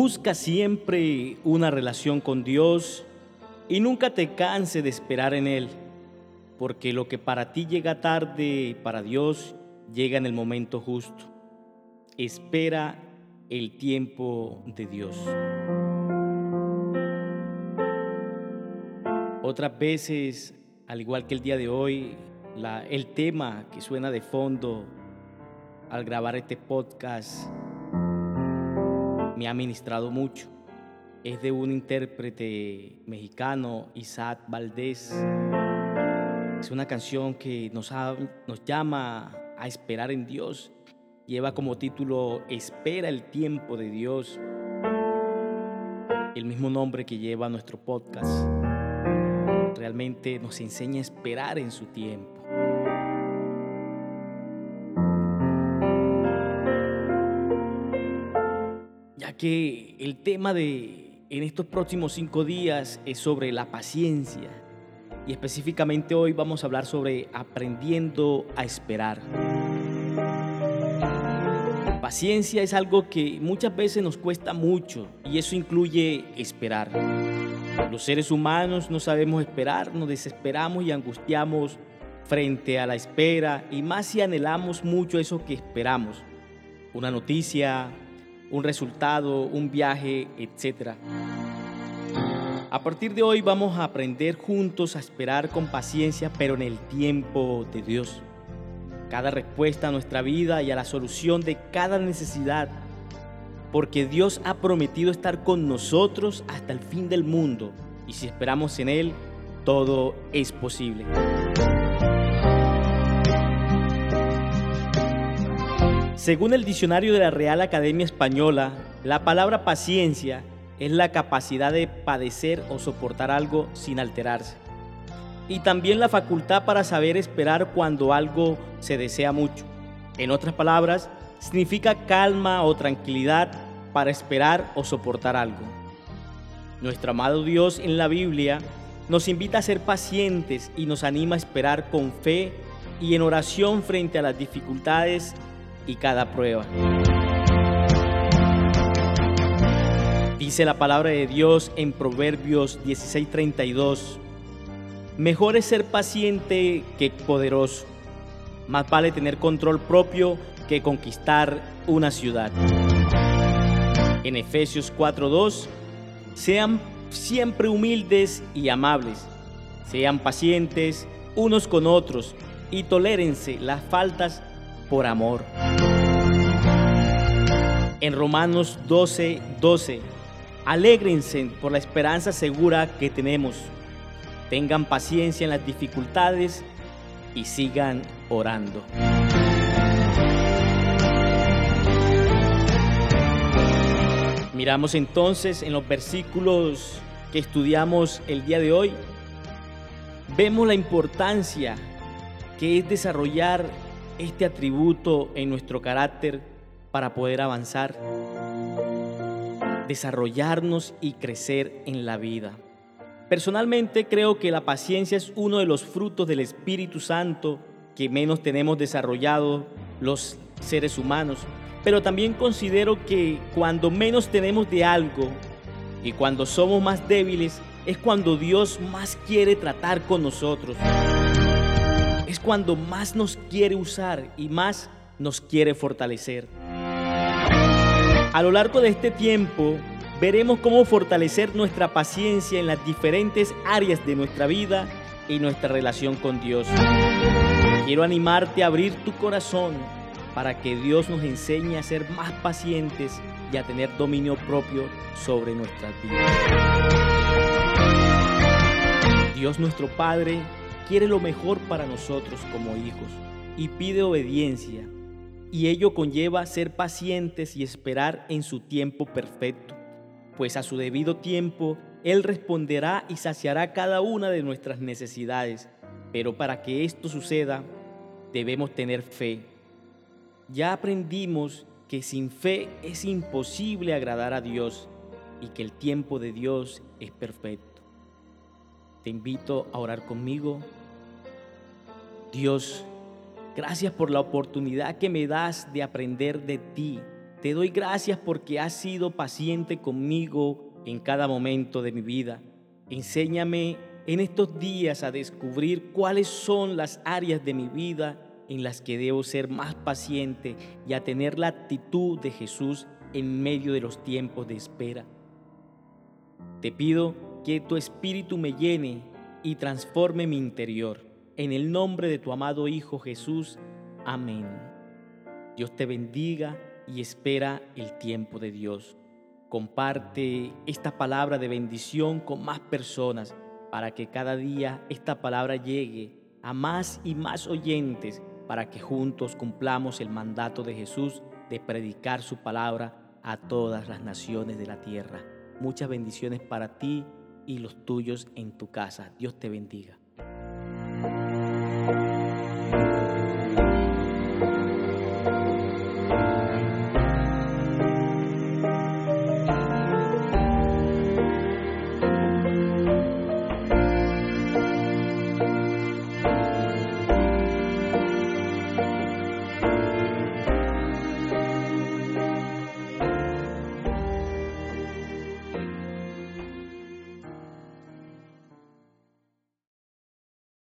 Busca siempre una relación con Dios y nunca te canse de esperar en Él, porque lo que para ti llega tarde, para Dios llega en el momento justo. Espera el tiempo de Dios. Otras veces, al igual que el día de hoy, el tema que suena de fondo al grabar este podcast me ha ministrado mucho. Es de un intérprete mexicano, Isaac Valdés. Es una canción que nos, nos llama a esperar en Dios. Lleva como título Espera el tiempo de Dios. El mismo nombre que lleva nuestro podcast. Realmente nos enseña a esperar en su tiempo. Que el tema de en estos próximos cinco días es sobre la paciencia y específicamente hoy vamos a hablar sobre aprendiendo a esperar. Paciencia es algo que muchas veces nos cuesta mucho y eso incluye esperar. Los seres humanos no sabemos esperar, nos desesperamos y angustiamos frente a la espera y más si anhelamos mucho eso que esperamos. Una noticia, un resultado, un viaje, etc. A partir de hoy vamos a aprender juntos a esperar con paciencia, pero en el tiempo de Dios. Cada respuesta a nuestra vida y a la solución de cada necesidad, porque Dios ha prometido estar con nosotros hasta el fin del mundo, y si esperamos en Él, todo es posible. Según el diccionario de la Real Academia Española, la palabra paciencia es la capacidad de padecer o soportar algo sin alterarse. Y también la facultad para saber esperar cuando algo se desea mucho. En otras palabras, significa calma o tranquilidad para esperar o soportar algo. Nuestro amado Dios en la Biblia nos invita a ser pacientes y nos anima a esperar con fe y en oración frente a las dificultades y cada prueba. Dice la palabra de Dios en Proverbios 16:32, mejor es ser paciente que poderoso, más vale tener control propio que conquistar una ciudad. En Efesios 4:2, sean siempre humildes y amables, sean pacientes unos con otros y tolérense las faltas por amor. En Romanos 12, 12, alégrense por la esperanza segura que tenemos. Tengan paciencia en las dificultades y sigan orando. Miramos entonces en los versículos que estudiamos el día de hoy, vemos la importancia que es desarrollar este atributo en nuestro carácter para poder avanzar, desarrollarnos y crecer en la vida. Personalmente creo que la paciencia es uno de los frutos del Espíritu Santo que menos tenemos desarrollado los seres humanos, pero también considero que cuando menos tenemos de algo y cuando somos más débiles es cuando Dios más quiere tratar con nosotros es cuando más nos quiere usar y más nos quiere fortalecer. A lo largo de este tiempo veremos cómo fortalecer nuestra paciencia en las diferentes áreas de nuestra vida y nuestra relación con Dios. Quiero animarte a abrir tu corazón para que Dios nos enseñe a ser más pacientes y a tener dominio propio sobre nuestras vidas. Dios nuestro Padre quiere lo mejor para nosotros como hijos y pide obediencia, y ello conlleva ser pacientes y esperar en su tiempo perfecto, pues a su debido tiempo Él responderá y saciará cada una de nuestras necesidades, pero para que esto suceda debemos tener fe. Ya aprendimos que sin fe es imposible agradar a Dios y que el tiempo de Dios es perfecto. Te invito a orar conmigo Dios, gracias por la oportunidad que me das de aprender de ti Te doy gracias porque has sido paciente conmigo en cada momento de mi vida. Enséñame en estos días a descubrir cuáles son las áreas de mi vida en las que debo ser más paciente y a tener la actitud de Jesús en medio de los tiempos de espera. Te pido que tu espíritu me llene y transforme mi interior. En el nombre de tu amado Hijo Jesús. Amén. Dios te bendiga y espera el tiempo de Dios. Comparte esta palabra de bendición con más personas para que cada día esta palabra llegue a más y más oyentes para que juntos cumplamos el mandato de Jesús de predicar su palabra a todas las naciones de la tierra. Muchas bendiciones para ti y los tuyos en tu casa. Dios te bendiga.